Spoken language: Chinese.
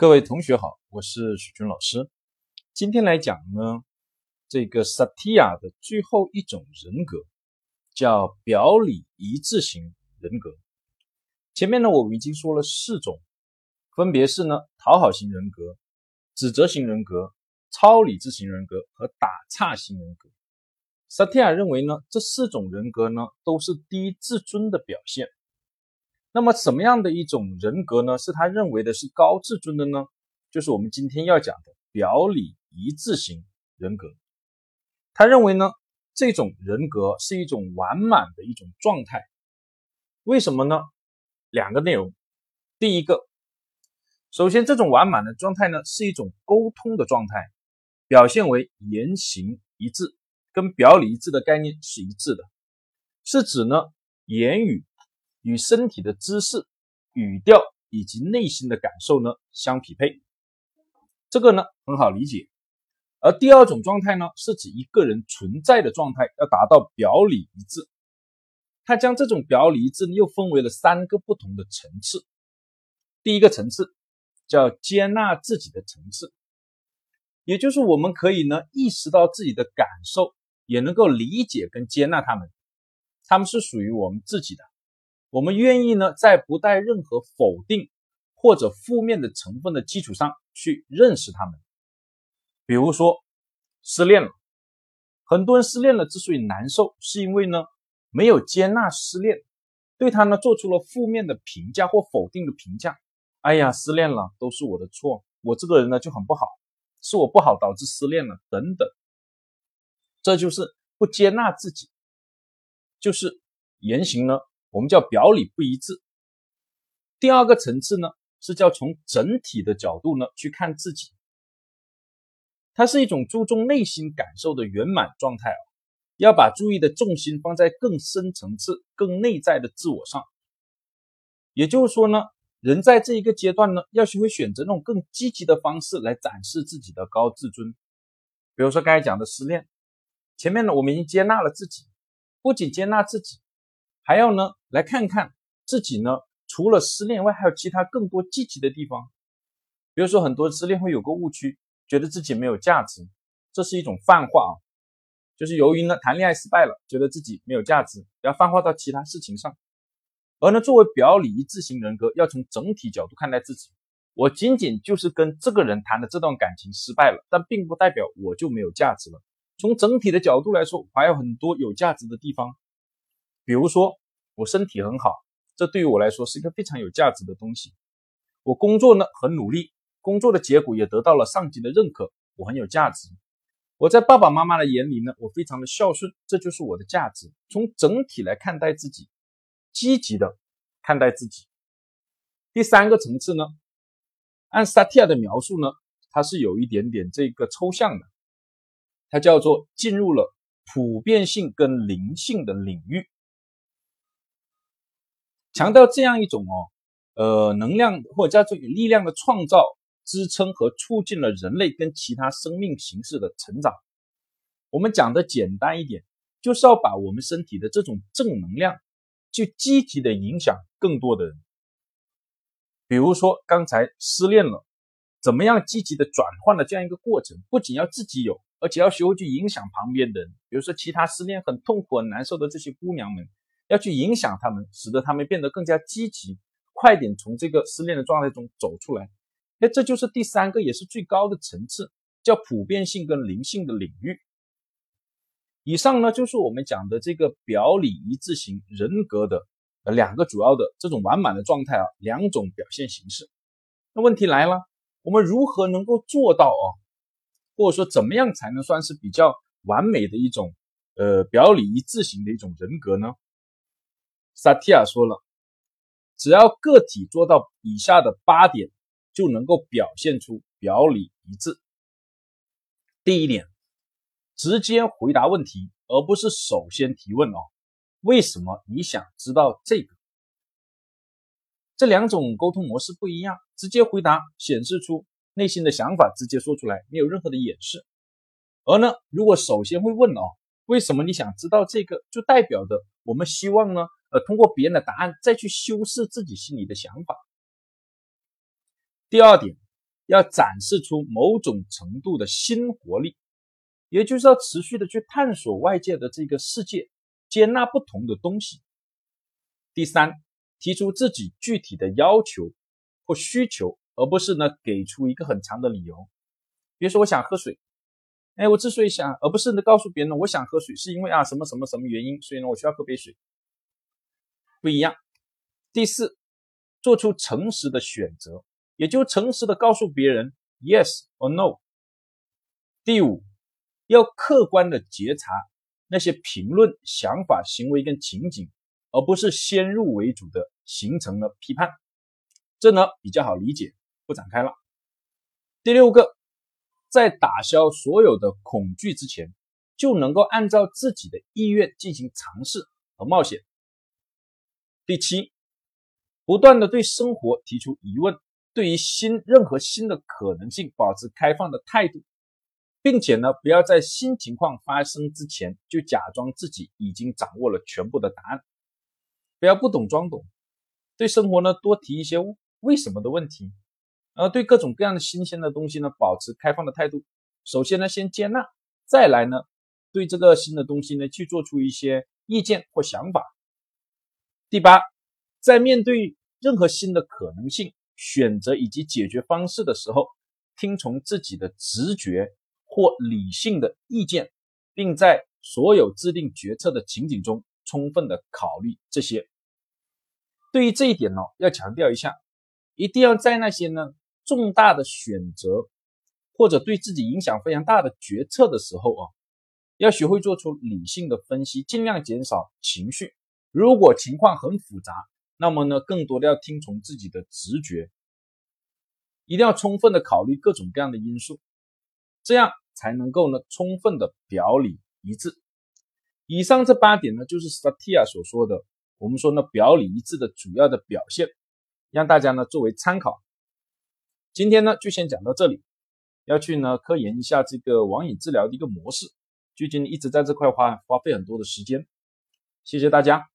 各位同学好，我是许军老师。今天来讲呢，这个萨提亚的最后一种人格叫表里一致型人格。前面呢，我们已经说了四种，分别是呢讨好型人格、指责型人格、超理智型人格和打岔型人格。萨提亚认为呢，这四种人格呢都是低自尊的表现。那么什么样的一种人格呢？是他认为的是高自尊的呢？就是我们今天要讲的表里一致型人格。他认为呢，这种人格是一种完满的一种状态。为什么呢？两个内容。第一个，首先这种完满的状态呢，是一种沟通的状态，表现为言行一致，跟表里一致的概念是一致的，是指呢言语。与身体的姿势、语调以及内心的感受呢相匹配，这个呢很好理解。而第二种状态呢，是指一个人存在的状态要达到表里一致。他将这种表里一致又分为了三个不同的层次。第一个层次叫接纳自己的层次，也就是我们可以呢意识到自己的感受，也能够理解跟接纳他们，他们是属于我们自己的。我们愿意呢，在不带任何否定或者负面的成分的基础上去认识他们。比如说，失恋了，很多人失恋了之所以难受，是因为呢没有接纳失恋，对他呢做出了负面的评价或否定的评价。哎呀，失恋了都是我的错，我这个人呢就很不好，是我不好导致失恋了等等。这就是不接纳自己，就是言行呢。我们叫表里不一致。第二个层次呢，是叫从整体的角度呢去看自己，它是一种注重内心感受的圆满状态啊。要把注意的重心放在更深层次、更内在的自我上。也就是说呢，人在这一个阶段呢，要学会选择那种更积极的方式来展示自己的高自尊。比如说刚才讲的失恋，前面呢我们已经接纳了自己，不仅接纳自己。还要呢，来看看自己呢，除了失恋外，还有其他更多积极的地方。比如说，很多失恋会有个误区，觉得自己没有价值，这是一种泛化啊，就是由于呢谈恋爱失败了，觉得自己没有价值，要泛化到其他事情上。而呢，作为表里一致型人格，要从整体角度看待自己。我仅仅就是跟这个人谈的这段感情失败了，但并不代表我就没有价值了。从整体的角度来说，还有很多有价值的地方，比如说。我身体很好，这对于我来说是一个非常有价值的东西。我工作呢很努力，工作的结果也得到了上级的认可，我很有价值。我在爸爸妈妈的眼里呢，我非常的孝顺，这就是我的价值。从整体来看待自己，积极的看待自己。第三个层次呢，按萨提亚的描述呢，它是有一点点这个抽象的，它叫做进入了普遍性跟灵性的领域。强调这样一种哦，呃，能量或者叫做力量的创造、支撑和促进了人类跟其他生命形式的成长。我们讲的简单一点，就是要把我们身体的这种正能量，去积极的影响更多的人。比如说刚才失恋了，怎么样积极的转换的这样一个过程，不仅要自己有，而且要学会去影响旁边的人。比如说其他失恋很痛苦、很难受的这些姑娘们。要去影响他们，使得他们变得更加积极，快点从这个失恋的状态中走出来。哎，这就是第三个，也是最高的层次，叫普遍性跟灵性的领域。以上呢，就是我们讲的这个表里一致型人格的呃两个主要的这种完满的状态啊，两种表现形式。那问题来了，我们如何能够做到啊？或者说，怎么样才能算是比较完美的一种呃表里一致型的一种人格呢？萨提亚说了，只要个体做到以下的八点，就能够表现出表里一致。第一点，直接回答问题，而不是首先提问哦。为什么你想知道这个？这两种沟通模式不一样。直接回答显示出内心的想法，直接说出来，没有任何的掩饰。而呢，如果首先会问哦，为什么你想知道这个，就代表的我们希望呢？呃，通过别人的答案再去修饰自己心里的想法。第二点，要展示出某种程度的新活力，也就是要持续的去探索外界的这个世界，接纳不同的东西。第三，提出自己具体的要求或需求，而不是呢给出一个很长的理由。比如说，我想喝水，哎，我之所以想，而不是呢告诉别人我想喝水，是因为啊什么什么什么原因，所以呢我需要喝杯水，不一样。第四，做出诚实的选择。也就诚实的告诉别人 yes or no。第五，要客观的觉察那些评论、想法、行为跟情景，而不是先入为主的形成了批判。这呢比较好理解，不展开了。第六个，在打消所有的恐惧之前，就能够按照自己的意愿进行尝试和冒险。第七，不断的对生活提出疑问。对于新任何新的可能性保持开放的态度，并且呢，不要在新情况发生之前就假装自己已经掌握了全部的答案，不要不懂装懂，对生活呢多提一些为什么的问题，而对各种各样的新鲜的东西呢保持开放的态度。首先呢，先接纳，再来呢，对这个新的东西呢去做出一些意见或想法。第八，在面对任何新的可能性。选择以及解决方式的时候，听从自己的直觉或理性的意见，并在所有制定决策的情景中充分的考虑这些。对于这一点呢，要强调一下，一定要在那些呢重大的选择或者对自己影响非常大的决策的时候啊，要学会做出理性的分析，尽量减少情绪。如果情况很复杂，那么呢，更多的要听从自己的直觉，一定要充分的考虑各种各样的因素，这样才能够呢充分的表里一致。以上这八点呢，就是 Statia 所说的，我们说呢表里一致的主要的表现，让大家呢作为参考。今天呢就先讲到这里，要去呢科研一下这个网瘾治疗的一个模式，最近一直在这块花花费很多的时间，谢谢大家。